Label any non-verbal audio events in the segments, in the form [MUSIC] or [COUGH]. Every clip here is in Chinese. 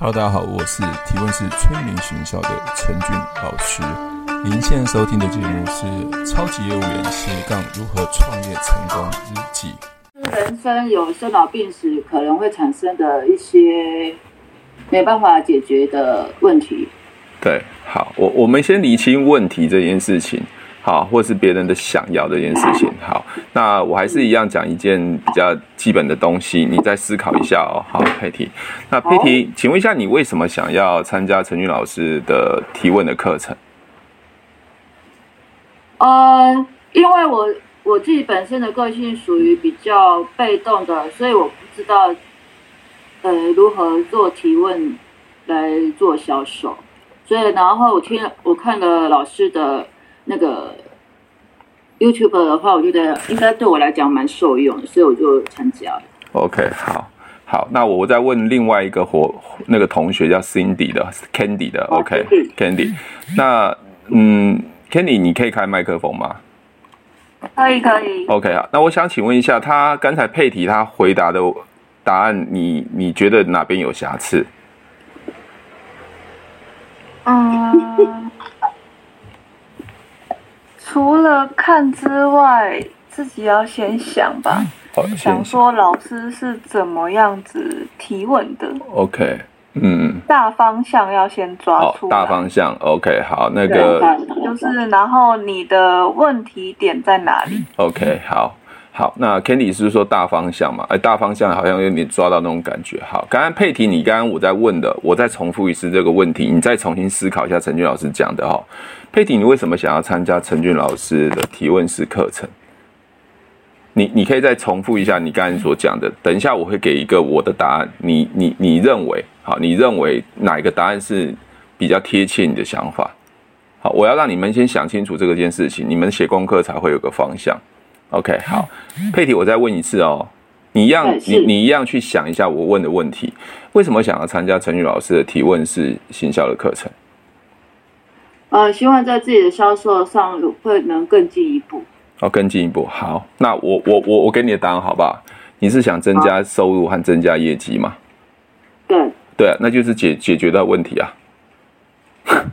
Hello，大家好，我是提问是催眠学校的陈俊老师。您现在收听的节目是《超级业务员斜杠如何创业成功日记》。人生有生老病死，可能会产生的一些没办法解决的问题。对，好，我我们先理清问题这件事情。好，或是别人的想要这件事情。好，那我还是一样讲一件比较基本的东西，你再思考一下哦。好，佩提，那佩提，请问一下，你为什么想要参加陈俊老师的提问的课程？呃，因为我我自己本身的个性属于比较被动的，所以我不知道呃如何做提问来做销售，所以然后我听我看了老师的。那个 YouTube 的话，我觉得应该对我来讲蛮受用的，所以我就参加了。OK，好，好，那我再问另外一个伙那个同学叫 Cindy 的 Candy 的，OK，Candy，那嗯，Candy，你可以开麦克风吗？可以，可以。OK，好，那我想请问一下，他刚才配题他回答的答案，你你觉得哪边有瑕疵？嗯。除了看之外，自己要先想吧。好，想说老师是怎么样子提问的？OK，嗯，大方向要先抓出来。大方向，OK，好，那个就是，然后你的问题点在哪里？OK，好。好，那 Candy 是说大方向嘛？哎，大方向好像有点抓到那种感觉。好，刚刚佩提，你刚刚我在问的，我再重复一次这个问题，你再重新思考一下陈俊老师讲的哈。佩蒂，你为什么想要参加陈俊老师的提问式课程？你你可以再重复一下你刚才所讲的。等一下我会给一个我的答案，你你你认为好？你认为哪一个答案是比较贴切你的想法？好，我要让你们先想清楚这个件事情，你们写功课才会有个方向。OK，好，佩蒂，我再问一次哦，你一样，你你一样去想一下我问的问题，为什么想要参加陈俊老师的提问式行销的课程？呃，希望在自己的销售上会能更进一步。哦，更进一步，好，那我我我我给你的答案好不好？你是想增加收入和增加业绩吗？对，对啊，那就是解解决到问题啊。[LAUGHS]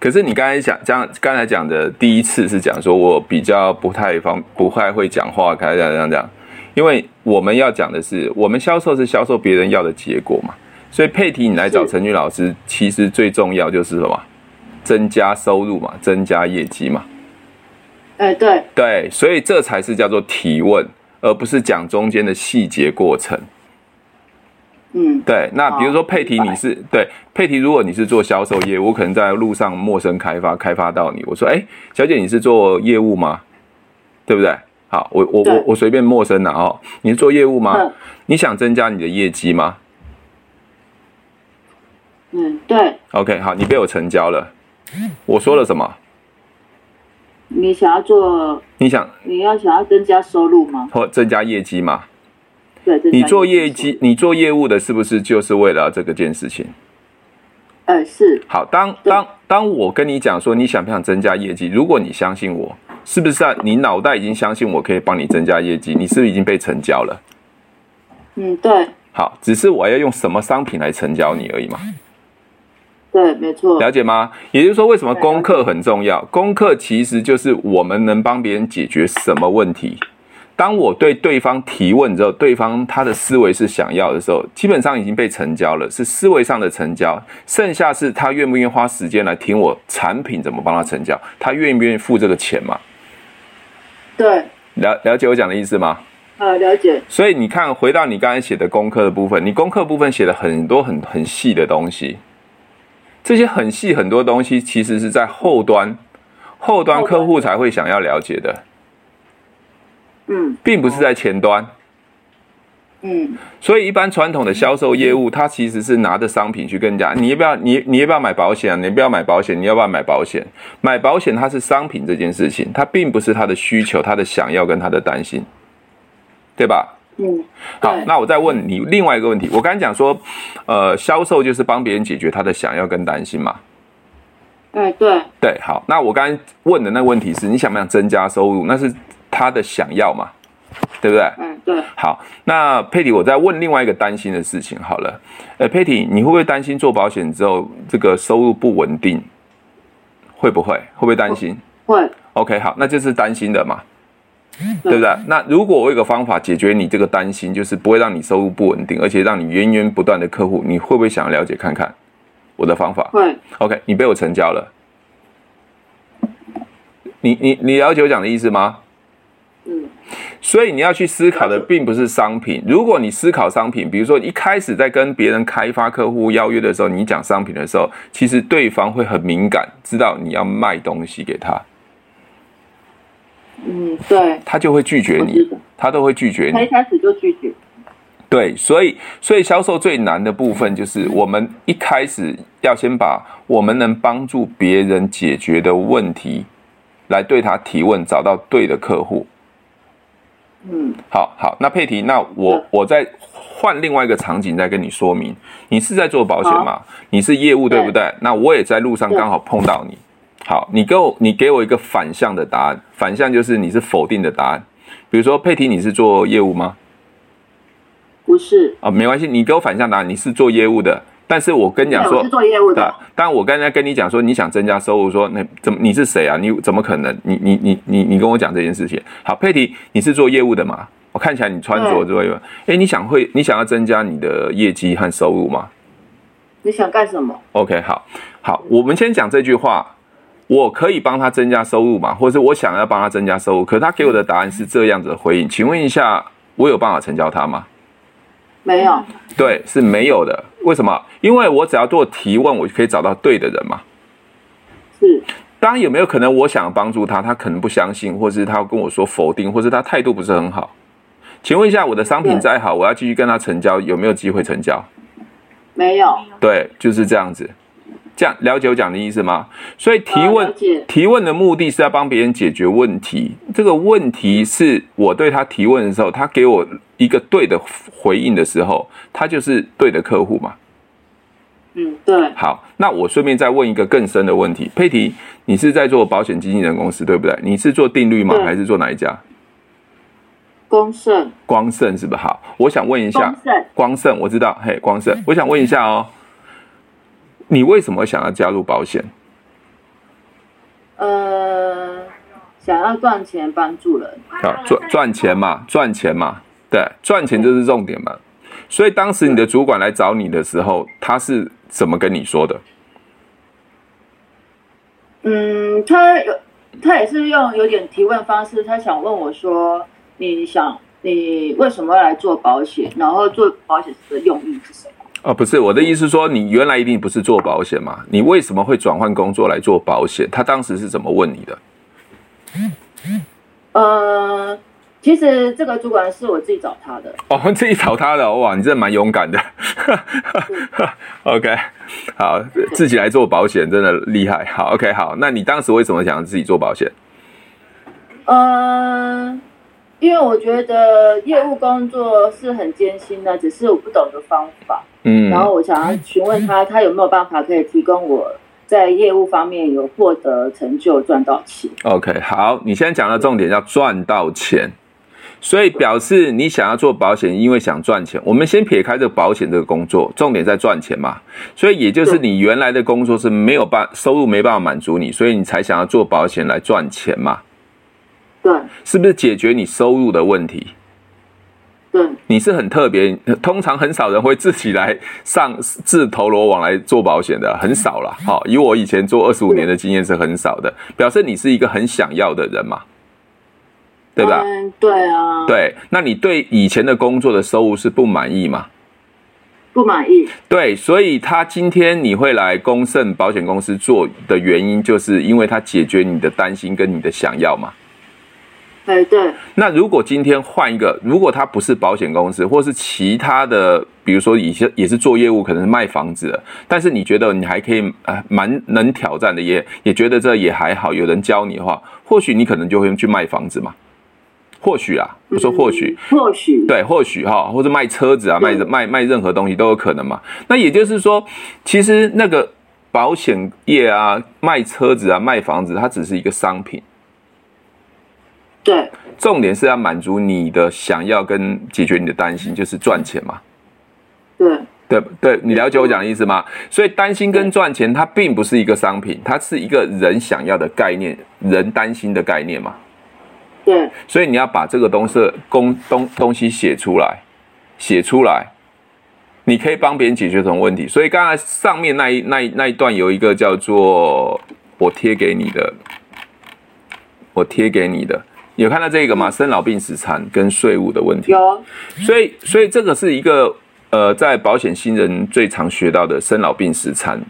可是你刚才讲讲刚才讲的第一次是讲说我比较不太方不太会讲话，开始这样讲，因为我们要讲的是我们销售是销售别人要的结果嘛，所以佩提你来找陈俊老师，其实最重要就是什么？增加收入嘛，增加业绩嘛。哎，对对，所以这才是叫做提问，而不是讲中间的细节过程。嗯，对，那比如说佩提，你是对佩提，如果你是做销售业务，我可能在路上陌生开发，开发到你，我说，哎，小姐，你是做业务吗？对不对？好，我我我我随便陌生的哦，你是做业务吗？嗯，你想增加你的业绩吗？嗯，对。OK，好，你被我成交了。我说了什么？你想要做？你想？你要想要增加收入吗？或增加业绩吗？对，你做业绩，你做业务的，是不是就是为了这个件事情？呃，是。好，当当当我跟你讲说你想不想增加业绩，如果你相信我，是不是啊？你脑袋已经相信我可以帮你增加业绩，你是不是已经被成交了？嗯，对。好，只是我要用什么商品来成交你而已嘛。对，没错。了解吗？也就是说，为什么功课很重要？功课其实就是我们能帮别人解决什么问题。当我对对方提问之后，对方他的思维是想要的时候，基本上已经被成交了，是思维上的成交。剩下是他愿不愿意花时间来听我产品怎么帮他成交，他愿不愿意付这个钱嘛？对，了了解我讲的意思吗？呃，了解。所以你看，回到你刚才写的功课的部分，你功课部分写了很多很很细的东西，这些很细很多东西，其实是在后端，后端客户才会想要了解的。嗯，并不是在前端，嗯，所以一般传统的销售业务，它其实是拿着商品去跟人家，你要不要？你你要不要买保险啊？你不要买保险，你要不要买保险？买保险它是商品这件事情，它并不是他的需求，他的想要跟他的担心，对吧？嗯，好，那我再问你另外一个问题，我刚才讲说，呃，销售就是帮别人解决他的想要跟担心嘛？哎，对，对，好，那我刚才问的那个问题是你想不想增加收入？那是。他的想要嘛？对不对？嗯，对。好，那佩蒂，我再问另外一个担心的事情好了。呃，佩蒂，你会不会担心做保险之后这个收入不稳定？会不会？会不会担心？会。OK，好，那就是担心的嘛，对不对？那如果我有一个方法解决你这个担心，就是不会让你收入不稳定，而且让你源源不断的客户，你会不会想要了解看看我的方法？会。OK，你被我成交了。你你你了解我讲的意思吗？嗯。所以你要去思考的并不是商品。如果你思考商品，比如说一开始在跟别人开发客户邀约的时候，你讲商品的时候，其实对方会很敏感，知道你要卖东西给他。嗯，对。他就会拒绝你，他都会拒绝你。他一开始就拒绝。对，所以所以销售最难的部分就是我们一开始要先把我们能帮助别人解决的问题，来对他提问，找到对的客户。嗯，好好，那佩提，那我我再换另外一个场景再跟你说明，你是在做保险吗？你是业务对不对？那我也在路上刚好碰到你。好，你给我你给我一个反向的答案，反向就是你是否定的答案。比如说佩提，你是做业务吗？不是。啊，没关系，你给我反向答案，你是做业务的。但是我跟你讲说，我是做业务的。但我刚才跟你讲说，你想增加收入，说那怎么你是谁啊？你怎么可能？你你你你你跟我讲这件事情。好，佩蒂，你是做业务的吗？我看起来你穿着这个，哎，你想会你想要增加你的业绩和收入吗？你想干什么？OK，好，好，我们先讲这句话。我可以帮他增加收入吗？或者是我想要帮他增加收入，可是他给我的答案是这样子的回应。请问一下，我有办法成交他吗？没有，对，是没有的。为什么？因为我只要做提问，我就可以找到对的人嘛。是。当然，有没有可能我想帮助他，他可能不相信，或是他跟我说否定，或是他态度不是很好？请问一下，我的商品再好，我要继续跟他成交，有没有机会成交？没有。对，就是这样子。这样了解我讲的意思吗？所以提问提问的目的是要帮别人解决问题。这个问题是我对他提问的时候，他给我一个对的回应的时候，他就是对的客户嘛。嗯，对。好，那我顺便再问一个更深的问题，佩提，你是在做保险经纪人公司对不对？你是做定律吗？还是做哪一家？光盛。光盛是不是？好，我想问一下。光盛。光盛，我知道。嘿，光盛，我想问一下哦。你为什么想要加入保险？呃，想要赚钱帮助人。啊，赚赚钱嘛，赚钱嘛，对，赚钱就是重点嘛。所以当时你的主管来找你的时候，他是怎么跟你说的？嗯，他有，他也是用有点提问方式，他想问我说：“你想，你为什么要来做保险？然后做保险的用意是什么？”哦，不是，我的意思是说，你原来一定不是做保险嘛？你为什么会转换工作来做保险？他当时是怎么问你的？呃，其实这个主管是我自己找他的。哦，[LAUGHS] 自己找他的，哇，你真的蛮勇敢的。[LAUGHS] OK，好，自己来做保险真的厉害。好，OK，好，那你当时为什么想自己做保险？呃。因为我觉得业务工作是很艰辛的，只是我不懂的方法。嗯，然后我想要询问他，他有没有办法可以提供我在业务方面有获得成就、赚到钱。OK，好，你现在讲的重点叫赚到钱，所以表示你想要做保险，因为想赚钱。我们先撇开这个保险这个工作，重点在赚钱嘛。所以也就是你原来的工作是没有办收入没办法满足你，所以你才想要做保险来赚钱嘛。对，是不是解决你收入的问题？对，你是很特别，通常很少人会自己来上自投罗网来做保险的，很少了。好，以我以前做二十五年的经验是很少的，表示你是一个很想要的人嘛，对吧？嗯，对啊。对，那你对以前的工作的收入是不满意吗？不满意。对，所以他今天你会来公盛保险公司做的原因，就是因为他解决你的担心跟你的想要嘛。对对，那如果今天换一个，如果他不是保险公司，或是其他的，比如说以前也是做业务，可能是卖房子的，但是你觉得你还可以，呃，蛮能挑战的，也也觉得这也还好，有人教你的话，或许你可能就会去卖房子嘛，或许啊，我说或许，嗯、或许，对，或许哈，或者卖车子啊，卖卖卖任何东西都有可能嘛。那也就是说，其实那个保险业啊，卖车子啊，卖房子，它只是一个商品。对，重点是要满足你的想要跟解决你的担心，就是赚钱嘛。对，对对，你了解我讲的意思吗？所以担心跟赚钱，它并不是一个商品，它是一个人想要的概念，人担心的概念嘛。对，所以你要把这个东西公东东西写出来，写出来，你可以帮别人解决什么问题？所以刚才上面那一那一那一段有一个叫做我贴给你的，我贴给你的，有看到这个吗？生老病死残跟税务的问题。有，所以所以这个是一个呃，在保险新人最常学到的生老病死残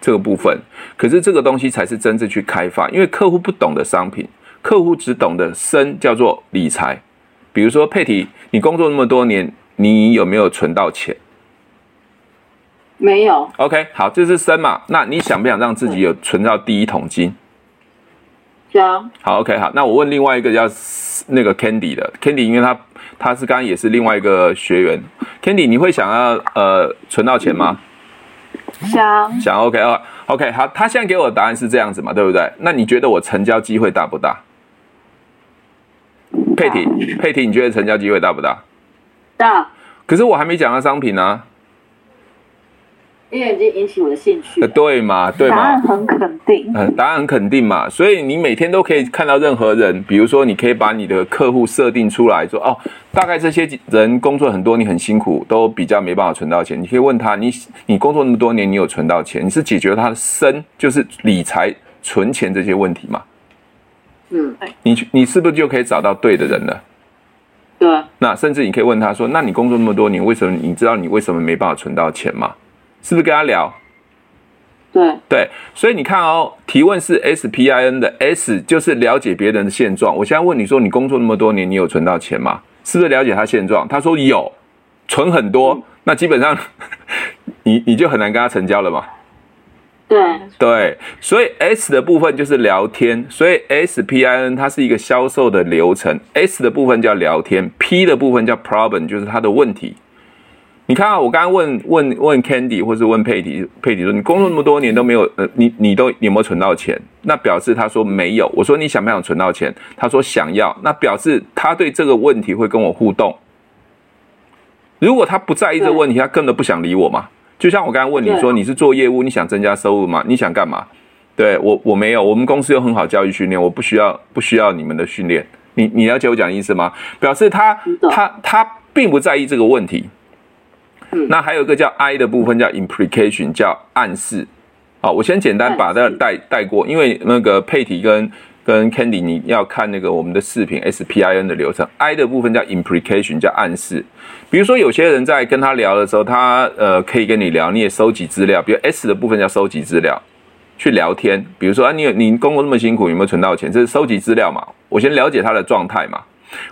这个部分。可是这个东西才是真正去开发，因为客户不懂的商品。客户只懂得生叫做理财，比如说佩提，你工作那么多年，你有没有存到钱？没有。OK，好，这是生嘛？那你想不想让自己有存到第一桶金？想。好，OK，好，那我问另外一个叫那个 Candy 的 Candy，因为他他是刚刚也是另外一个学员，Candy，你会想要呃存到钱吗？想。想 OK 啊，OK，好，他现在给我的答案是这样子嘛，对不对？那你觉得我成交机会大不大？佩婷，佩婷，你觉得成交机会大不大？大。可是我还没讲到商品呢、啊。因为已经引起我的兴趣。呃，对嘛，对嘛。答案很肯定。嗯，答案很肯定嘛。所以你每天都可以看到任何人，比如说，你可以把你的客户设定出来说，哦，大概这些人工作很多，你很辛苦，都比较没办法存到钱。你可以问他，你你工作那么多年，你有存到钱？你是解决他的生，就是理财、存钱这些问题嘛？嗯，你你是不是就可以找到对的人了？对。那甚至你可以问他说：“那你工作那么多年，为什么你知道你为什么没办法存到钱吗？”是不是跟他聊？对对，所以你看哦，提问是 S P I N 的 S，就是了解别人的现状。我现在问你说，你工作那么多年，你有存到钱吗？是不是了解他现状？他说有，存很多，嗯、那基本上 [LAUGHS] 你你就很难跟他成交了嘛。对对，所以 S 的部分就是聊天，所以 S P I N 它是一个销售的流程，S 的部分叫聊天，P 的部分叫 problem，就是它的问题。你看啊，我刚刚问问问 Candy 或是问佩迪，佩迪说你工作那么多年都没有，呃，你你都有没有存到钱？那表示他说没有。我说你想不想存到钱？他说想要。那表示他对这个问题会跟我互动。如果他不在意这个问题，他根本不想理我嘛。就像我刚刚问你说，你是做业务，你想增加收入吗？你想干嘛？对我，我没有。我们公司有很好教育训练，我不需要，不需要你们的训练。你你了解我讲的意思吗？表示他他他并不在意这个问题。那还有一个叫 I 的部分叫 implication，叫暗示。好，我先简单把它带带过，因为那个佩体跟跟 Candy，你要看那个我们的视频 SPIN 的流程。I 的部分叫 implication，叫暗示。比如说有些人在跟他聊的时候，他呃可以跟你聊，你也收集资料。比如 S 的部分叫收集资料，去聊天。比如说啊，你有你工作那么辛苦，有没有存到钱？这是收集资料嘛？我先了解他的状态嘛。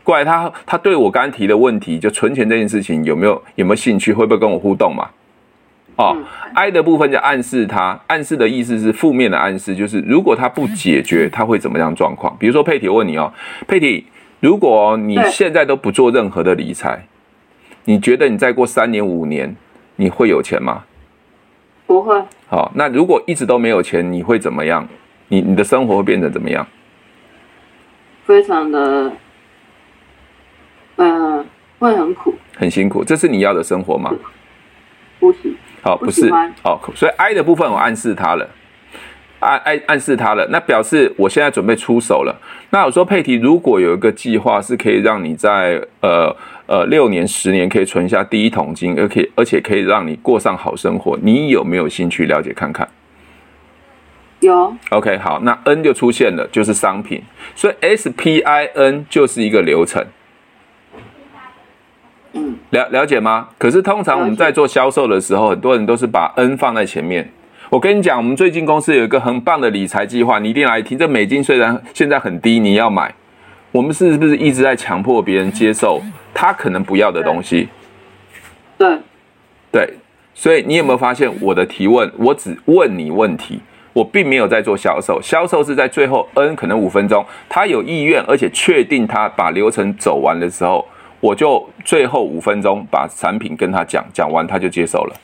过来他，他他对我刚提的问题，就存钱这件事情有没有有没有兴趣？会不会跟我互动嘛？哦、嗯、，I 的部分就暗示他，暗示的意思是负面的暗示，就是如果他不解决，他会怎么样状况？比如说佩蒂问你哦，佩蒂，如果你现在都不做任何的理财，你觉得你再过三年五年你会有钱吗？不会。好，那如果一直都没有钱，你会怎么样？你你的生活会变得怎么样？非常的。嗯，会很苦，很辛苦。这是你要的生活吗？不是。好，不是。好，所以 I 的部分我暗示他了，暗暗暗示他了。那表示我现在准备出手了。那我说佩提，如果有一个计划是可以让你在呃呃六年、十年可以存下第一桶金，而且而且可以让你过上好生活，你有没有兴趣了解看看？有。OK，好，那 N 就出现了，就是商品。所以 SPIN 就是一个流程。了了解吗？可是通常我们在做销售的时候，很多人都是把 N 放在前面。我跟你讲，我们最近公司有一个很棒的理财计划，你一定来听。这美金虽然现在很低，你要买，我们是不是一直在强迫别人接受他可能不要的东西？对，对。所以你有没有发现我的提问？我只问你问题，我并没有在做销售。销售是在最后 N 可能五分钟，他有意愿而且确定他把流程走完的时候。我就最后五分钟把产品跟他讲，讲完他就接受了。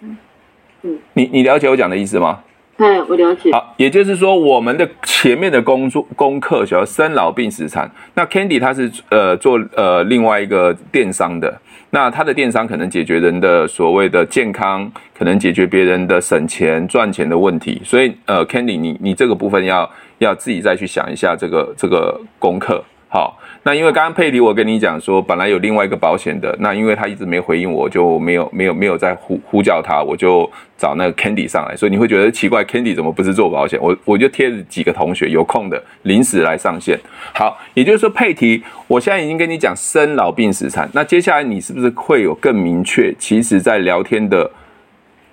嗯，你你了解我讲的意思吗？哎，我了解。好，也就是说，我们的前面的工作功课叫生老病死产。那 Candy 他是呃做呃另外一个电商的，那他的电商可能解决人的所谓的健康，可能解决别人的省钱赚钱的问题。所以呃，Candy 你你这个部分要要自己再去想一下这个这个功课。好，那因为刚刚佩蒂我跟你讲说，本来有另外一个保险的，那因为他一直没回应我，就没有没有没有再呼呼叫他，我就找那个 Candy 上来，所以你会觉得奇怪，Candy 怎么不是做保险？我我就贴了几个同学有空的临时来上线。好，也就是说佩蒂，我现在已经跟你讲生老病死残，那接下来你是不是会有更明确？其实，在聊天的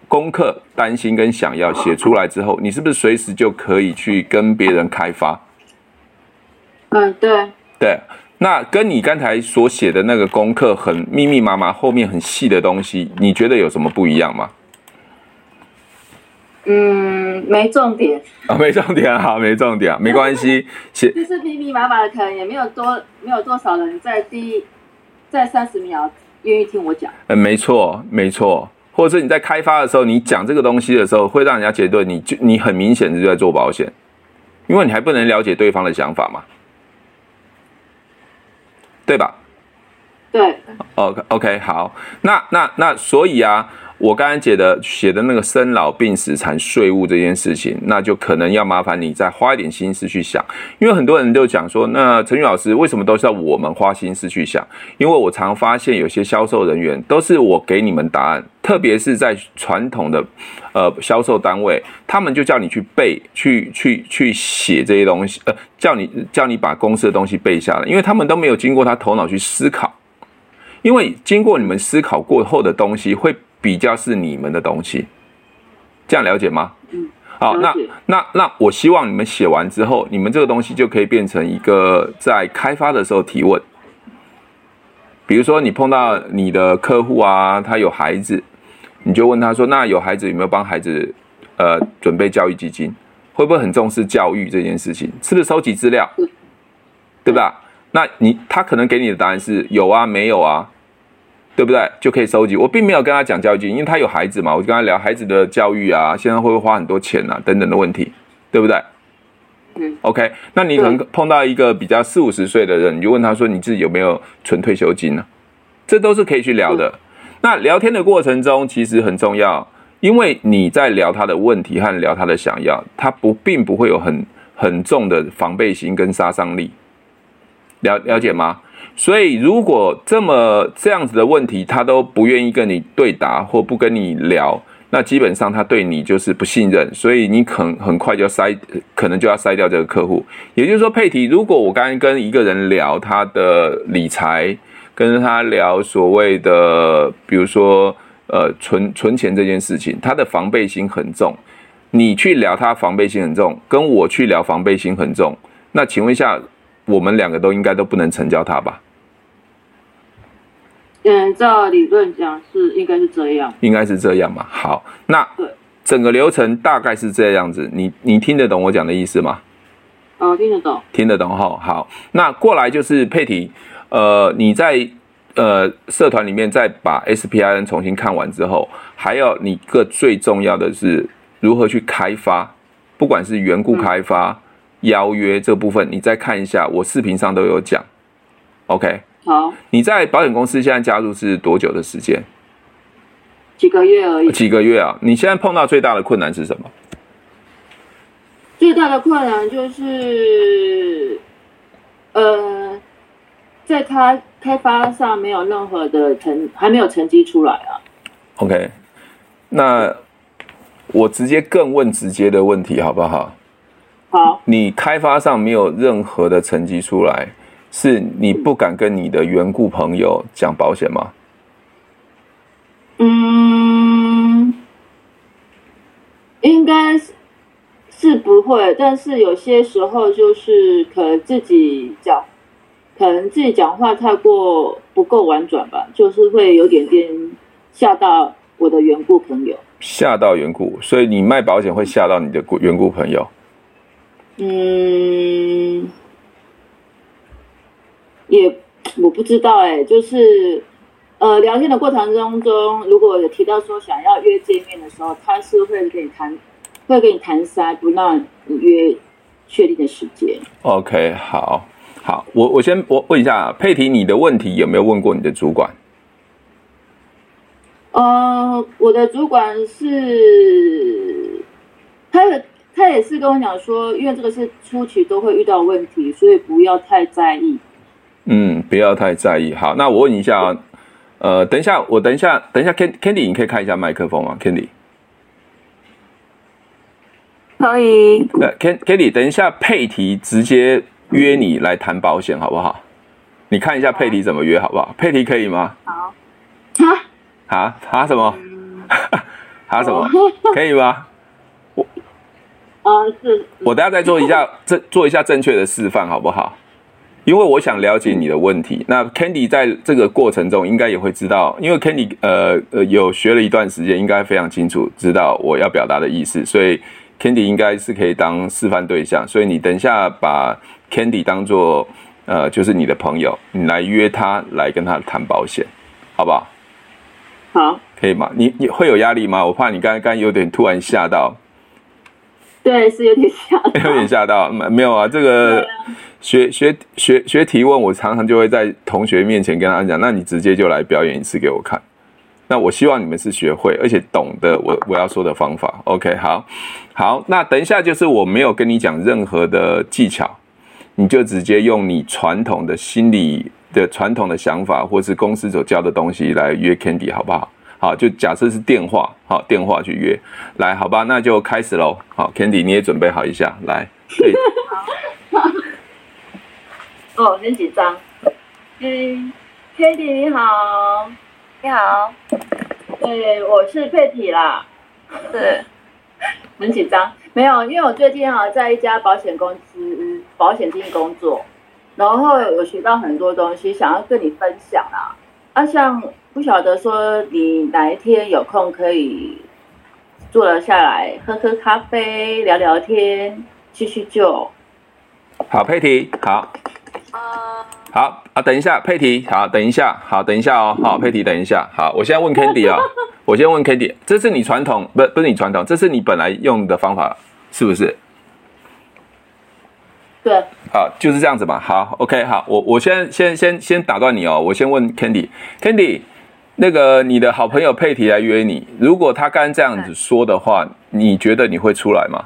功课、担心跟想要写出来之后，你是不是随时就可以去跟别人开发？嗯，对。对，那跟你刚才所写的那个功课很密密麻麻，后面很细的东西，你觉得有什么不一样吗？嗯，没重点啊、哦，没重点，好，没重点，没关系。[LAUGHS] 写就是密密麻麻的，可能也没有多，没有多少人在第一，在三十秒愿意听我讲。嗯，没错，没错。或者是你在开发的时候，你讲这个东西的时候，会让人家觉得你就你很明显的就在做保险，因为你还不能了解对方的想法嘛。对吧？对。OK OK，好，那那那所以啊，我刚才写的写的那个生老病死残税务这件事情，那就可能要麻烦你再花一点心思去想，因为很多人就讲说，那陈宇老师为什么都是要我们花心思去想？因为我常发现有些销售人员都是我给你们答案，特别是在传统的呃销售单位，他们就叫你去背、去去去写这些东西，呃，叫你叫你把公司的东西背下来，因为他们都没有经过他头脑去思考，因为经过你们思考过后的东西会。比较是你们的东西，这样了解吗？嗯，好，那那那我希望你们写完之后，你们这个东西就可以变成一个在开发的时候提问。比如说你碰到你的客户啊，他有孩子，你就问他说：“那有孩子有没有帮孩子呃准备教育基金？会不会很重视教育这件事情？是不是收集资料？对吧？那你他可能给你的答案是有啊，没有啊。”对不对？就可以收集。我并没有跟他讲教育金，因为他有孩子嘛，我就跟他聊孩子的教育啊，现在会不会花很多钱啊，等等的问题，对不对？嗯。OK，那你可能碰到一个比较四五十岁的人，你就问他说：“你自己有没有存退休金呢？”这都是可以去聊的。那聊天的过程中其实很重要，因为你在聊他的问题和聊他的想要，他不并不会有很很重的防备心跟杀伤力。了了解吗？所以，如果这么这样子的问题，他都不愿意跟你对答或不跟你聊，那基本上他对你就是不信任，所以你可很快就要筛，可能就要筛掉这个客户。也就是说，佩提，如果我刚刚跟一个人聊他的理财，跟他聊所谓的，比如说呃存存钱这件事情，他的防备心很重，你去聊他防备心很重，跟我去聊防备心很重，那请问一下，我们两个都应该都不能成交他吧？嗯，照理论讲是应该是这样，应该是这样嘛。好，那整个流程大概是这样子，你你听得懂我讲的意思吗？哦，听得懂，听得懂哈。好，那过来就是佩提，呃，你在呃社团里面再把 SPIN 重新看完之后，还有你个最重要的是如何去开发，不管是缘故开发、嗯、邀约这部分，你再看一下，我视频上都有讲。OK。好，你在保险公司现在加入是多久的时间？几个月而已。几个月啊？你现在碰到最大的困难是什么？最大的困难就是，呃，在他开发上没有任何的成，还没有成绩出来啊。OK，那我直接更问直接的问题好不好？好。你开发上没有任何的成绩出来。是你不敢跟你的缘故朋友讲保险吗？嗯，应该是是不会，但是有些时候就是可能自己讲，可能自己讲话太过不够婉转吧，就是会有点点吓到我的缘故朋友。吓到缘故，所以你卖保险会吓到你的缘故朋友？嗯。也我不知道哎、欸，就是呃聊天的过程当中，如果有提到说想要约见面的时候，他是会跟你谈会跟你谈塞，不让你约确定的时间。OK，好，好，我我先我问一下佩提，你的问题有没有问过你的主管？呃，我的主管是，他的他也是跟我讲说，因为这个是初期都会遇到问题，所以不要太在意。嗯，不要太在意。好，那我问一下啊，呃，等一下，我等一下，等一下，Candy，你可以开一下麦克风吗？Candy，可以。那 Candy，等一下，佩提直接约你来谈保险，好不好？你看一下佩提怎么约，好不好？佩提可以吗？好。啊啊什么？啊什么？可以吗？我啊是。我等下再做一下正做一下正确的示范，好不好？因为我想了解你的问题。那 Candy 在这个过程中应该也会知道，因为 Candy 呃呃有学了一段时间，应该非常清楚知道我要表达的意思，所以 Candy 应该是可以当示范对象。所以你等一下把 Candy 当做呃就是你的朋友，你来约他来跟他谈保险，好不好？好，可以吗？你你会有压力吗？我怕你刚刚刚有点突然吓到。对，是有点吓，有点吓到。没没有啊，这个学学学学提问，我常常就会在同学面前跟他讲，那你直接就来表演一次给我看。那我希望你们是学会而且懂得我我要说的方法。OK，好，好，那等一下就是我没有跟你讲任何的技巧，你就直接用你传统的心理的传统的想法，或是公司所教的东西来约 Candy，好不好？好，就假设是电话，好，电话去约，来，好吧，那就开始喽。好，Candy，你也准备好一下，来。[LAUGHS] 哦，很紧张。嗯，Candy 你好，你好。对，我是佩体啦。是。[LAUGHS] 很紧张，没有，因为我最近啊在一家保险公司保险经纪工作，然后我学到很多东西，想要跟你分享啊。啊，像。不晓得说你哪一天有空可以坐了下来喝喝咖啡聊聊天叙叙旧。好，佩提，好。好啊，等一下，佩提，好，等一下，好，等一下哦，好，佩提，等一下，好，我现在问 Candy 啊、哦，[LAUGHS] 我先问 Candy，这是你传统不不是你传统，这是你本来用的方法是不是？对，好，就是这样子嘛。好，OK，好，我我先先先先打断你哦，我先问 Candy，Candy。那个你的好朋友佩提来约你，如果他刚这样子说的话，你觉得你会出来吗？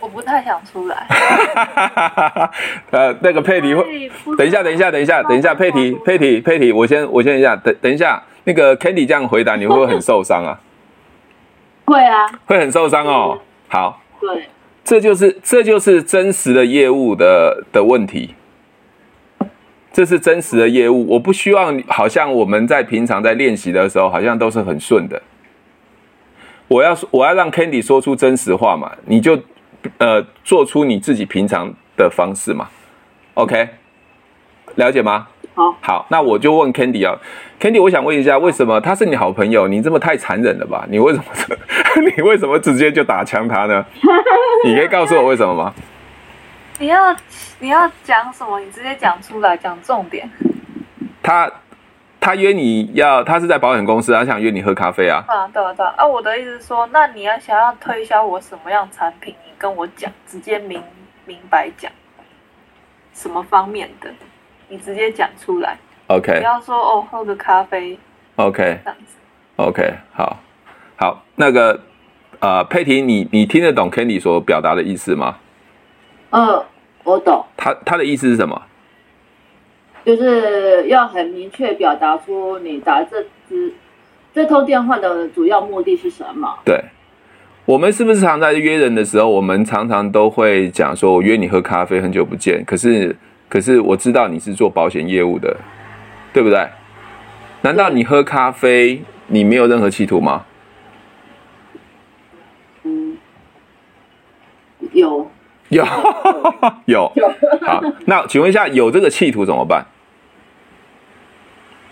我不太想出来。[LAUGHS] 呃，那个佩提会，等一下，等一下，等一下，等一下，佩提，佩提，佩提，我先，我先一下，等等一下，那个 Candy 这样回答，你会不会很受伤啊？[LAUGHS] 会啊，会很受伤哦。好，对，这就是这就是真实的业务的的问题。这是真实的业务，我不希望好像我们在平常在练习的时候，好像都是很顺的。我要我要让 Candy 说出真实话嘛，你就呃做出你自己平常的方式嘛。OK，了解吗？好，好，那我就问 Candy 啊，Candy，我想问一下，为什么他是你好朋友？你这么太残忍了吧？你为什么 [LAUGHS] 你为什么直接就打枪他呢？你可以告诉我为什么吗？你要你要讲什么？你直接讲出来，讲重点。他他约你要，他是在保险公司，他想约你喝咖啡啊。啊，对啊，对啊。啊，我的意思是说，那你要想要推销我什么样产品，你跟我讲，直接明明白讲，什么方面的，你直接讲出来。OK。不要说哦，喝个咖啡。OK。这样子。OK，好，好，那个呃，佩婷，你你听得懂 Candy 所表达的意思吗？嗯，我懂。他他的意思是什么？就是要很明确表达出你打这支这通电话的主要目的是什么？对，我们是不是常在约人的时候，我们常常都会讲说，我约你喝咖啡，很久不见，可是可是我知道你是做保险业务的，对不对？难道你喝咖啡，你没有任何企图吗？嗯，有。[LAUGHS] 有有有好，那请问一下，有这个企图怎么办？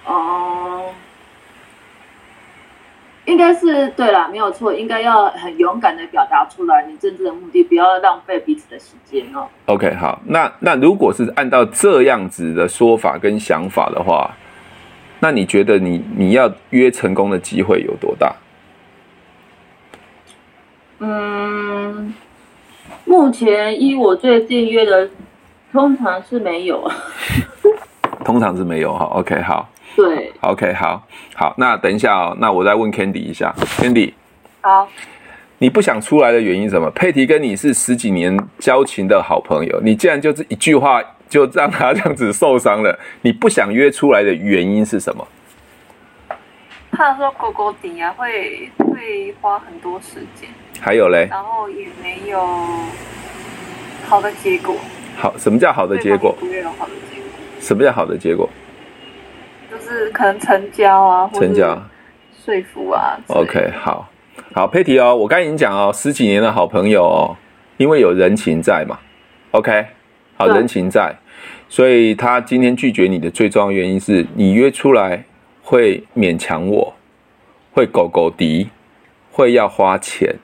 哦、呃，应该是对啦，没有错，应该要很勇敢的表达出来你真正的目的，不要浪费彼此的时间哦。OK，好，那那如果是按照这样子的说法跟想法的话，那你觉得你你要约成功的机会有多大？嗯，目前依我最近约的，通常是没有啊。通常是没有哈。OK，好。对。OK，好，好。那等一下哦，那我再问 Candy 一下，Candy。好。你不想出来的原因是什么？佩提跟你是十几年交情的好朋友，你竟然就是一句话就让他这样子受伤了。你不想约出来的原因是什么？怕说狗狗顶啊，会会花很多时间。还有嘞？然后也没有好的结果。好，什么叫好的结果？不会有好的结果。什么叫好的结果？就是可能成交啊，成交、说服啊。OK，好。好，佩提哦，我刚才已经讲哦，十几年的好朋友哦，因为有人情在嘛，OK，好，人情在，所以他今天拒绝你的最重要原因是你约出来会勉强我，会狗狗敌，会要花钱，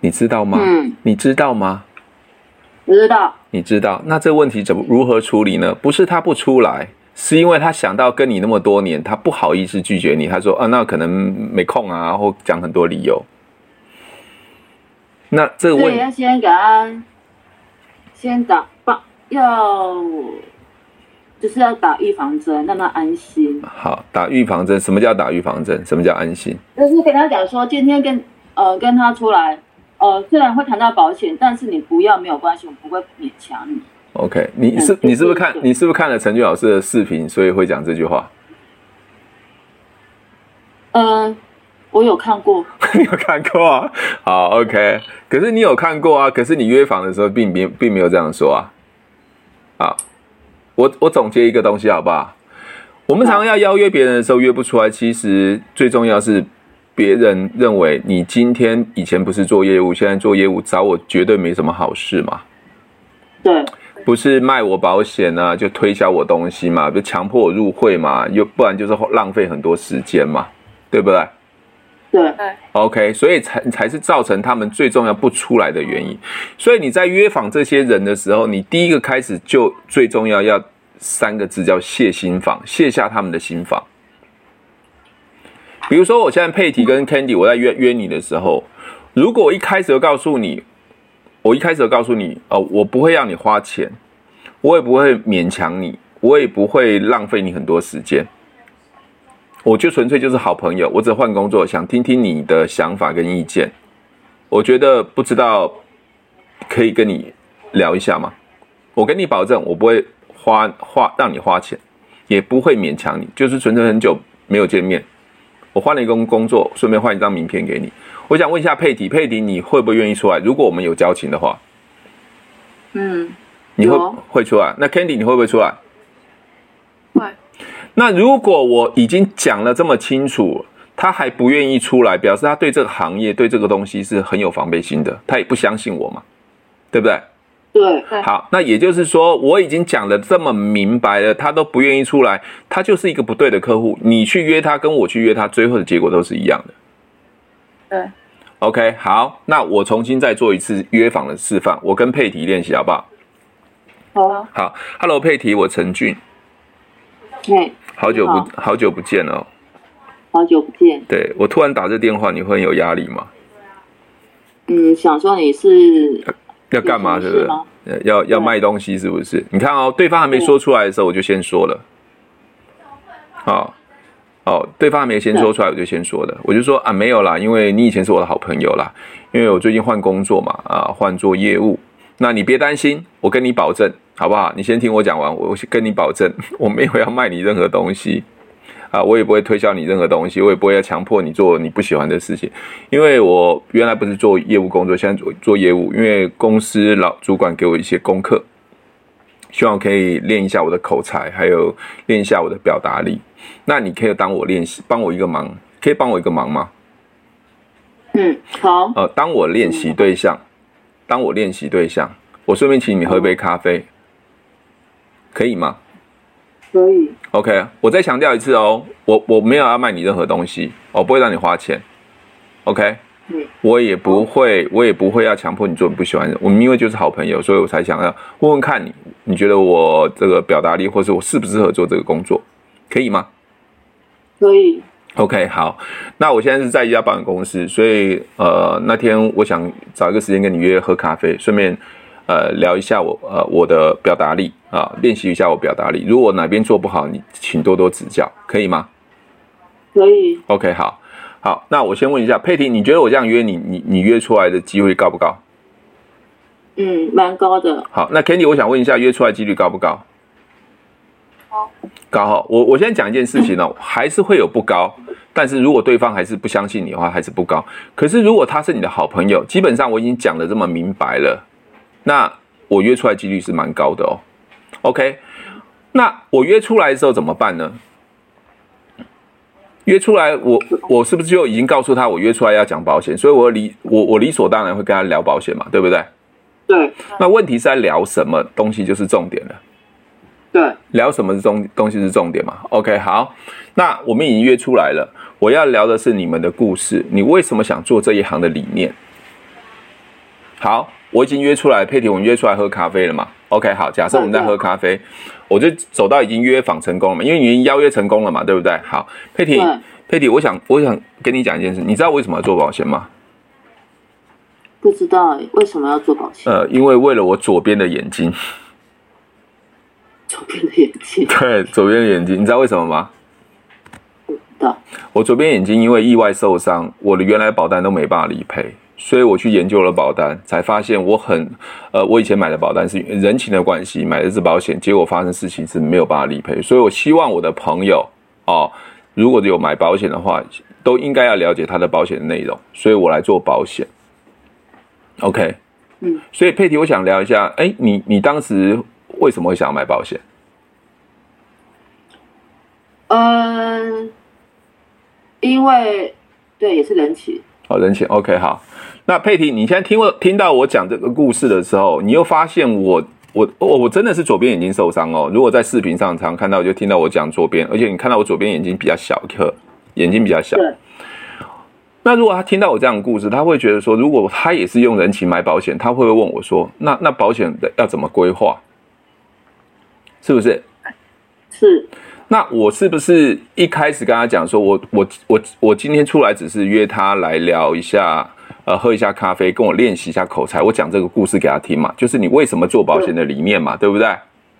你知道吗？嗯，你知道吗？我知道。你知道，那这问题怎么如何处理呢？不是他不出来。是因为他想到跟你那么多年，他不好意思拒绝你。他说：“啊，那可能没空啊，或讲很多理由。”那这个问题要先给他先打要就是要打预防针，让他安心。好，打预防针。什么叫打预防针？什么叫安心？就是跟他讲说，今天跟呃跟他出来，呃虽然会谈到保险，但是你不要没有关系，我不会勉强你。OK，你是你是不是看你是不是看了陈俊老师的视频，所以会讲这句话？嗯，我有看过。[LAUGHS] 你有看过啊？好，OK。可是你有看过啊？可是你约访的时候并没并没有这样说啊。啊，我我总结一个东西好不好？我们常常要邀约别人的时候约不出来，其实最重要是别人认为你今天以前不是做业务，现在做业务找我绝对没什么好事嘛。对。不是卖我保险啊，就推销我东西嘛，就强迫我入会嘛，又不然就是浪费很多时间嘛，对不对？对，OK，所以才才是造成他们最重要不出来的原因。所以你在约访这些人的时候，你第一个开始就最重要要三个字叫卸心房，卸下他们的心防。比如说，我现在佩提跟 Candy，我在约约你的时候，如果我一开始就告诉你。我一开始就告诉你，哦，我不会让你花钱，我也不会勉强你，我也不会浪费你很多时间，我就纯粹就是好朋友，我只换工作，想听听你的想法跟意见。我觉得不知道可以跟你聊一下吗？我跟你保证，我不会花花让你花钱，也不会勉强你，就是纯粹很久没有见面，我换了一个工作，顺便换一张名片给你。我想问一下佩迪，佩迪你会不会愿意出来？如果我们有交情的话，嗯，你会会出来？那 Candy 你会不会出来？会。那如果我已经讲了这么清楚，他还不愿意出来，表示他对这个行业、对这个东西是很有防备心的，他也不相信我嘛，对不对？对。好，那也就是说，我已经讲的这么明白了，他都不愿意出来，他就是一个不对的客户。你去约他，跟我去约他，最后的结果都是一样的。对，OK，好，那我重新再做一次约访的示范，我跟佩提练习好不好？好啊。好，Hello，佩提，我陈俊。嘿，好久不好，好久不见了。好久不见。对，我突然打这电话，你会很有压力吗？嗯，想说你是要干嘛？是不是？要要卖东西是不是？你看哦，对方还没说出来的时候，我就先说了。好。哦，对方还没先说出来，我就先说的，我就说啊，没有啦，因为你以前是我的好朋友啦，因为我最近换工作嘛，啊，换做业务，那你别担心，我跟你保证，好不好？你先听我讲完，我跟你保证，[LAUGHS] 我没有要卖你任何东西，啊，我也不会推销你任何东西，我也不会要强迫你做你不喜欢的事情，因为我原来不是做业务工作，现在做做业务，因为公司老主管给我一些功课。希望可以练一下我的口才，还有练一下我的表达力。那你可以当我练习，帮我一个忙，可以帮我一个忙吗？嗯，好。呃，当我练习对象，当我练习对象，我顺便请你喝杯咖啡，可以吗？可以。OK，我再强调一次哦，我我没有要卖你任何东西，我不会让你花钱。OK。我也不会，我也不会要强迫你做你不喜欢的。我们因为就是好朋友，所以我才想要问问看你，你觉得我这个表达力，或是我适不适合做这个工作，可以吗？可以。OK，好，那我现在是在一家保险公司，所以呃那天我想找一个时间跟你约喝咖啡，顺便呃聊一下我呃我的表达力啊，练习一下我表达力。如果哪边做不好，你请多多指教，可以吗？可以。OK，好，好，那我先问一下佩婷，你觉得我这样约你，你你约出来的机会高不高？嗯，蛮高的。好，那 Candy，我想问一下，约出来几率高不高？高。高哈，我我先讲一件事情呢、哦，还是会有不高。但是如果对方还是不相信你的话，还是不高。可是如果他是你的好朋友，基本上我已经讲的这么明白了，那我约出来几率是蛮高的哦。OK，那我约出来的时候怎么办呢？约出来我，我我是不是就已经告诉他我约出来要讲保险？所以我理我我理所当然会跟他聊保险嘛，对不对？对。那问题是在聊什么东西就是重点了。对。聊什么是重东西是重点嘛？OK，好，那我们已经约出来了。我要聊的是你们的故事，你为什么想做这一行的理念？好，我已经约出来，佩婷，我们约出来喝咖啡了嘛？OK，好，假设我们在喝咖啡，我就走到已经约访成功了嘛，因为你已经邀约成功了嘛，对不对？好，佩婷，佩婷，我想，我想跟你讲一件事，你知道为什么要做保险吗？不知道诶，为什么要做保险？呃，因为为了我左边的眼睛。左边的眼睛？对，左边的眼睛，你知道为什么吗？我左边眼睛因为意外受伤，我的原来保单都没办法理赔，所以我去研究了保单，才发现我很，呃，我以前买的保单是人情的关系买的是保险，结果发生事情是没有办法理赔，所以我希望我的朋友哦，如果有买保险的话，都应该要了解他的保险的内容，所以我来做保险。OK，嗯，所以佩蒂，我想聊一下，哎，你你当时为什么会想要买保险？嗯。因为对，也是人情哦，人情 OK 好。那佩婷，你现在听我听到我讲这个故事的时候，你又发现我我我我真的是左边眼睛受伤哦。如果在视频上常看到，就听到我讲左边，而且你看到我左边眼睛比较小一颗，眼睛比较小。对。那如果他听到我这样的故事，他会觉得说，如果他也是用人情买保险，他会不会问我说，那那保险的要怎么规划？是不是？是。那我是不是一开始跟他讲说，我我我我今天出来只是约他来聊一下，呃，喝一下咖啡，跟我练习一下口才，我讲这个故事给他听嘛，就是你为什么做保险的理念嘛，对，不对？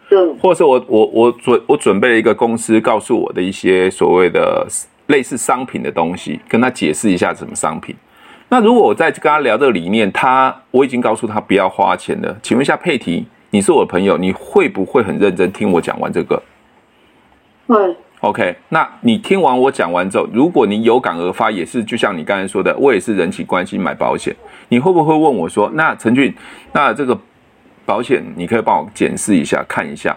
对。或者是我我我准我准备了一个公司告诉我的一些所谓的类似商品的东西，跟他解释一下什么商品。那如果我在跟他聊这个理念，他我已经告诉他不要花钱了，请问一下佩提，你是我的朋友，你会不会很认真听我讲完这个？会，OK，那你听完我讲完之后，如果你有感而发，也是就像你刚才说的，我也是人际关系买保险，你会不会问我说，那陈俊，那这个保险你可以帮我检视一下，看一下，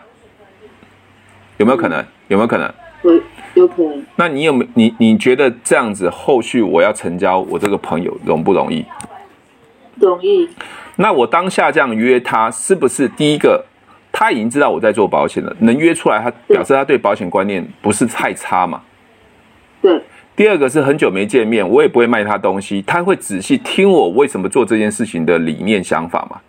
有没有可能？有没有可能？有，有可能。那你有没有你你觉得这样子后续我要成交我这个朋友容不容易？容易。那我当下这样约他，是不是第一个？他已经知道我在做保险了，能约出来，他表示他对保险观念不是太差嘛。对。第二个是很久没见面，我也不会卖他东西，他会仔细听我为什么做这件事情的理念想法嘛。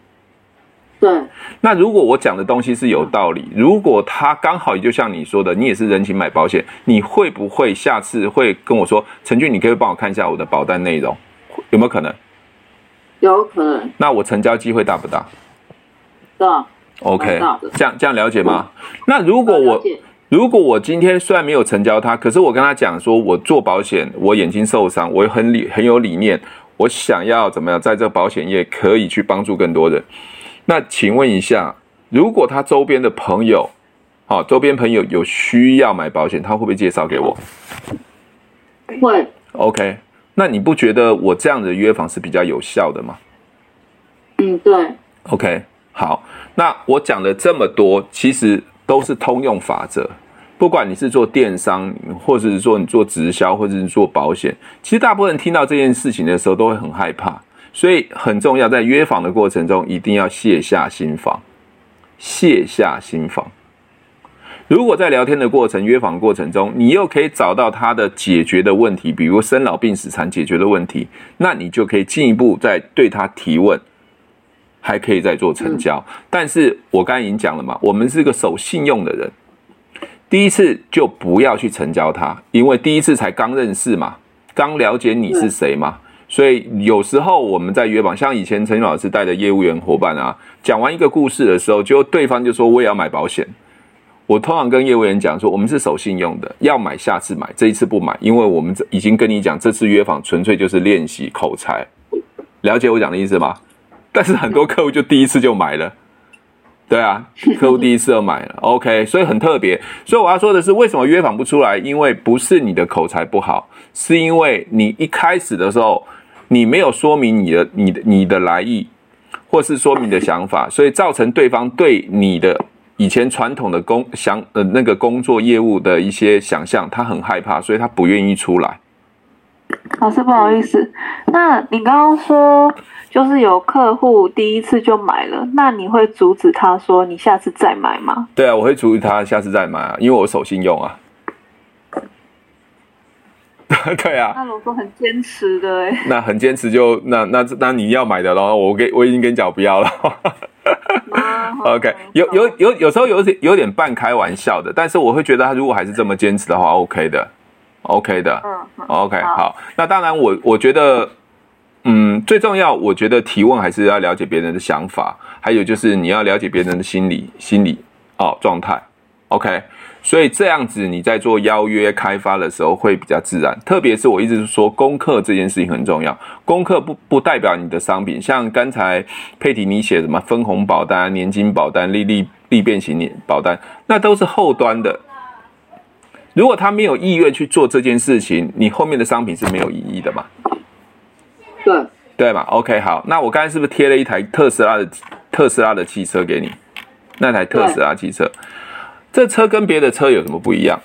对。那如果我讲的东西是有道理，如果他刚好也就像你说的，你也是人情买保险，你会不会下次会跟我说，陈俊，你可以帮我看一下我的保单内容，有没有可能？有可能。那我成交机会大不大？大。OK，这样这样了解吗？那如果我如果我今天虽然没有成交他，可是我跟他讲说，我做保险，我眼睛受伤，我很理很有理念，我想要怎么样，在这个保险业可以去帮助更多人。那请问一下，如果他周边的朋友，好，周边朋友有需要买保险，他会不会介绍给我？会。OK，那你不觉得我这样的约访是比较有效的吗？嗯，对。OK。好，那我讲了这么多，其实都是通用法则。不管你是做电商，或者是说你做直销，或者是做保险，其实大部分人听到这件事情的时候都会很害怕。所以很重要，在约访的过程中，一定要卸下心防，卸下心防。如果在聊天的过程、约访过程中，你又可以找到他的解决的问题，比如生老病死残解决的问题，那你就可以进一步再对他提问。还可以再做成交，但是我刚才已经讲了嘛，我们是个守信用的人。第一次就不要去成交他，因为第一次才刚认识嘛，刚了解你是谁嘛。所以有时候我们在约访，像以前陈老师带的业务员伙伴啊，讲完一个故事的时候，就对方就说我也要买保险。我通常跟业务员讲说，我们是守信用的，要买下次买，这一次不买，因为我们已经跟你讲，这次约访纯粹就是练习口才，了解我讲的意思吗？但是很多客户就第一次就买了，对啊，[LAUGHS] 客户第一次就买了，OK，所以很特别。所以我要说的是，为什么约访不出来？因为不是你的口才不好，是因为你一开始的时候。你没有说明你的、你的、你的来意，或是说明你的想法，所以造成对方对你的以前传统的工想呃那个工作业务的一些想象，他很害怕，所以他不愿意出来。老师不好意思，那你刚刚说就是有客户第一次就买了，那你会阻止他说你下次再买吗？对啊，我会阻止他下次再买啊，因为我守信用啊。[LAUGHS] 对啊，那如果很坚持的哎，那很坚持就那那那你要买的咯，我给我已经跟你讲不要了。[LAUGHS] OK，有有有有时候有点有点半开玩笑的，但是我会觉得他如果还是这么坚持的话，OK 的，OK 的，嗯，OK 好，好。那当然我我觉得，最重要，我觉得提问还是要了解别人的想法，还有就是你要了解别人的心理心理哦状态，OK。所以这样子，你在做邀约开发的时候会比较自然。特别是我一直说功课这件事情很重要，功课不不代表你的商品。像刚才佩蒂你写什么分红保单、年金保单、利利利变型保单，那都是后端的。如果他没有意愿去做这件事情，你后面的商品是没有意义的嘛？对对嘛？OK，好，那我刚才是不是贴了一台特斯拉的特斯拉的汽车给你？那台特斯拉汽车。这车跟别的车有什么不一样？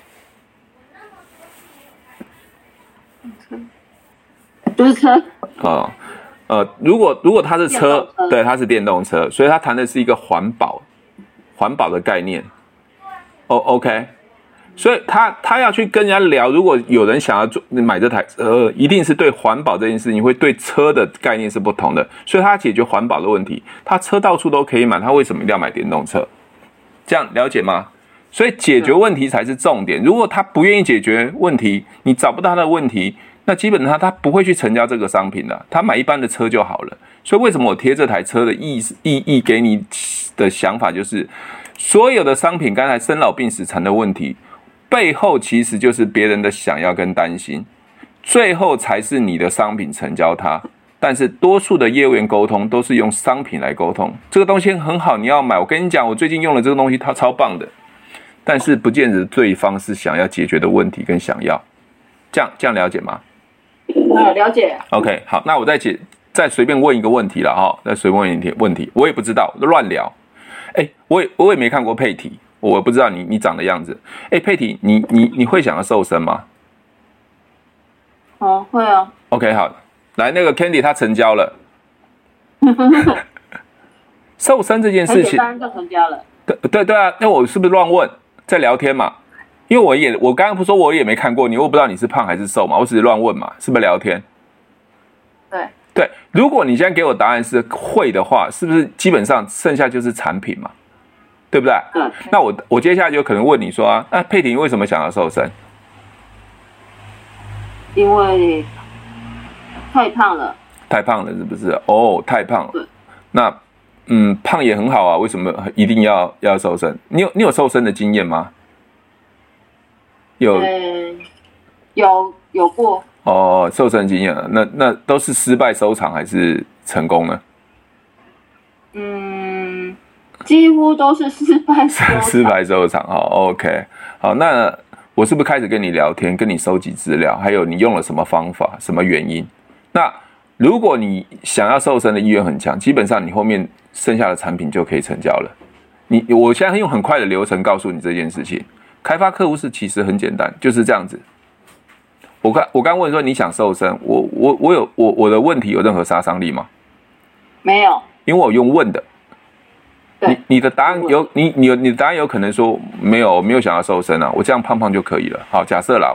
就是车。哦，呃，如果如果它是车，车，对，它是电动车，所以它谈的是一个环保，环保的概念。哦，OK，所以他他要去跟人家聊，如果有人想要做买这台车，一定是对环保这件事情会对车的概念是不同的，所以他解决环保的问题，他车到处都可以买，他为什么一定要买电动车？这样了解吗？所以解决问题才是重点。如果他不愿意解决问题，你找不到他的问题，那基本上他不会去成交这个商品的。他买一般的车就好了。所以为什么我贴这台车的意思意义给你的想法就是，所有的商品刚才生老病死残的问题背后，其实就是别人的想要跟担心，最后才是你的商品成交它。但是多数的业务员沟通都是用商品来沟通，这个东西很好，你要买。我跟你讲，我最近用了这个东西，它超棒的。但是不见得对方是想要解决的问题跟想要，这样这样了解吗？呃，了解。OK，好，那我再解再随便问一个问题了哈，再随便问一题问题，我也不知道，乱聊。哎，我也我也没看过配体，我不知道你你长的样子。哎，佩蒂，你你你会想要瘦身吗？哦，会啊。OK，好，来那个 Candy 他成交了。瘦身这件事情，当然就成交了。对对对啊，那我是不是乱问？在聊天嘛，因为我也我刚刚不说我也没看过你，我不知道你是胖还是瘦嘛，我只是乱问嘛，是不是聊天？对对，如果你现在给我答案是会的话，是不是基本上剩下就是产品嘛，对不对？嗯。那我我接下来就可能问你说啊，那佩婷为什么想要瘦身？因为太胖了。太胖了是不是？哦，太胖了。对。那。嗯，胖也很好啊，为什么一定要要瘦身？你有你有瘦身的经验吗？有，嗯、有有过哦，瘦身经验了，那那都是失败收场还是成功呢？嗯，几乎都是失败 [LAUGHS] 收场。失败收场，好，OK，好，那我是不是开始跟你聊天，跟你收集资料，还有你用了什么方法，什么原因？那如果你想要瘦身的意愿很强，基本上你后面。剩下的产品就可以成交了。你，我现在用很快的流程告诉你这件事情。开发客户是其实很简单，就是这样子。我刚我刚问说你想瘦身，我我我有我我的问题有任何杀伤力吗？没有，因为我用问的。对。你你的答案有你你你的答案有可能说没有，我没有想要瘦身啊，我这样胖胖就可以了。好，假设啦，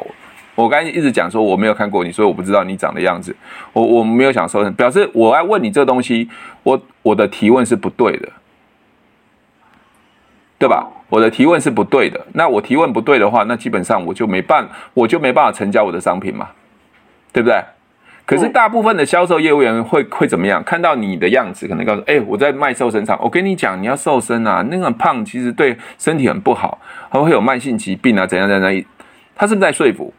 我我刚才一直讲说我没有看过你，所以我不知道你长的样子。我我没有想瘦身，表示我要问你这东西，我。我的提问是不对的，对吧？我的提问是不对的，那我提问不对的话，那基本上我就没办，我就没办法成交我的商品嘛，对不对？可是大部分的销售业务员会会怎么样？看到你的样子，可能告诉，哎，我在卖瘦身场，我跟你讲，你要瘦身啊，那个胖其实对身体很不好，还会有慢性疾病啊，怎样怎样？他是不是在说服？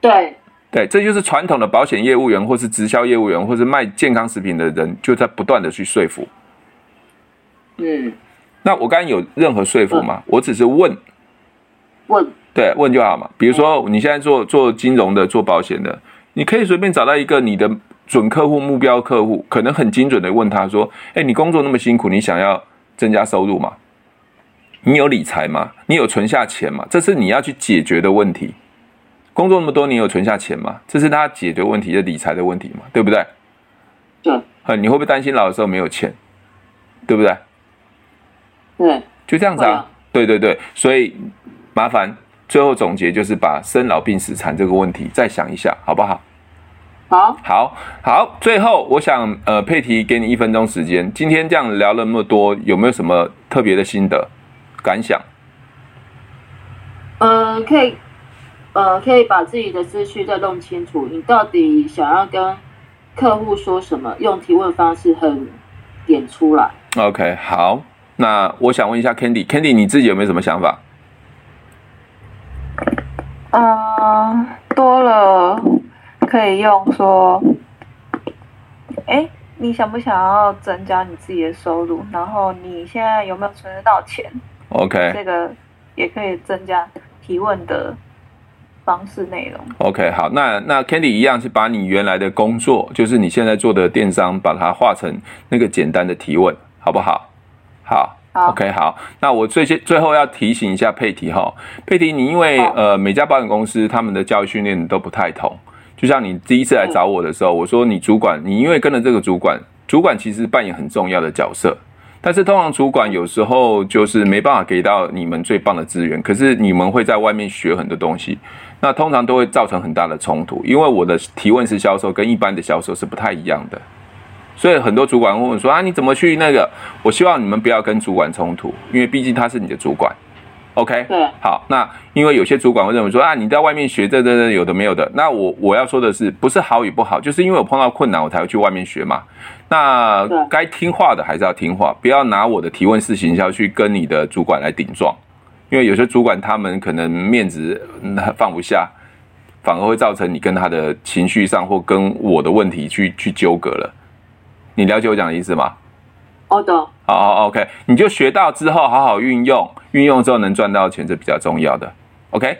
对对，这就是传统的保险业务员，或是直销业务员，或是卖健康食品的人，就在不断的去说服。嗯，那我刚刚有任何说服吗？嗯、我只是问，问，对，问就好嘛。比如说你现在做做金融的，做保险的。你可以随便找到一个你的准客户、目标客户，可能很精准的问他说：“哎，你工作那么辛苦，你想要增加收入吗？你有理财吗？你有存下钱吗？这是你要去解决的问题。工作那么多，你有存下钱吗？这是他解决问题的理财的问题嘛？对不对？对。你会不会担心老的时候没有钱？对不对？对，就这样子啊。对对对，所以麻烦。最后总结就是把生老病死残这个问题再想一下，好不好？好，好，好。最后，我想呃，佩提给你一分钟时间。今天这样聊了那么多，有没有什么特别的心得感想？呃，可以，呃，可以把自己的思绪再弄清楚。你到底想要跟客户说什么？用提问方式很点出来。OK，好。那我想问一下 Candy，Candy 你自己有没有什么想法？嗯，多了可以用说，哎，你想不想要增加你自己的收入？然后你现在有没有存得到钱？OK，这个也可以增加提问的方式内容。OK，好，那那 Candy 一样是把你原来的工作，就是你现在做的电商，把它化成那个简单的提问，好不好？好。好。OK，好，那我最先最后要提醒一下佩提哈，佩提你因为呃每家保险公司他们的教育训练都不太同，就像你第一次来找我的时候，我说你主管你因为跟了这个主管，主管其实扮演很重要的角色，但是通常主管有时候就是没办法给到你们最棒的资源，可是你们会在外面学很多东西，那通常都会造成很大的冲突，因为我的提问式销售跟一般的销售是不太一样的。所以很多主管问我说啊，你怎么去那个？我希望你们不要跟主管冲突，因为毕竟他是你的主管。OK，对，好。那因为有些主管会认为说啊，你在外面学这这这有的没有的。那我我要说的是，不是好与不好，就是因为我碰到困难，我才会去外面学嘛。那该听话的还是要听话，不要拿我的提问式行销去跟你的主管来顶撞，因为有些主管他们可能面子放不下，反而会造成你跟他的情绪上或跟我的问题去去纠葛了。你了解我讲的意思吗？好的。好，好，OK，你就学到之后好好运用，运用之后能赚到钱，这比较重要的。OK，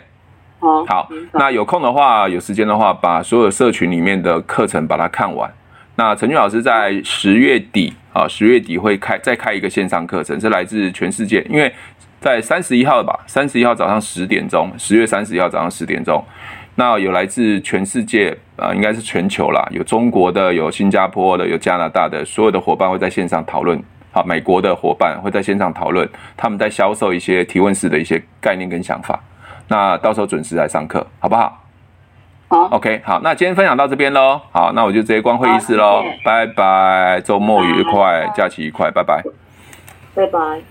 好，好，那有空的话，有时间的话，把所有社群里面的课程把它看完。那陈俊老师在十月底啊，十月底会开再开一个线上课程，是来自全世界，因为在三十一号吧，三十一号早上十点钟，十月三十一号早上十点钟。那有来自全世界啊、呃，应该是全球啦，有中国的，有新加坡的，有加拿大的，所有的伙伴会在线上讨论。好，美国的伙伴会在线上讨论，他们在销售一些提问式的一些概念跟想法。那到时候准时来上课，好不好？好，OK，好，那今天分享到这边喽。好，那我就直接关会议室喽，拜拜，周末愉快，假期愉快，拜拜，拜拜。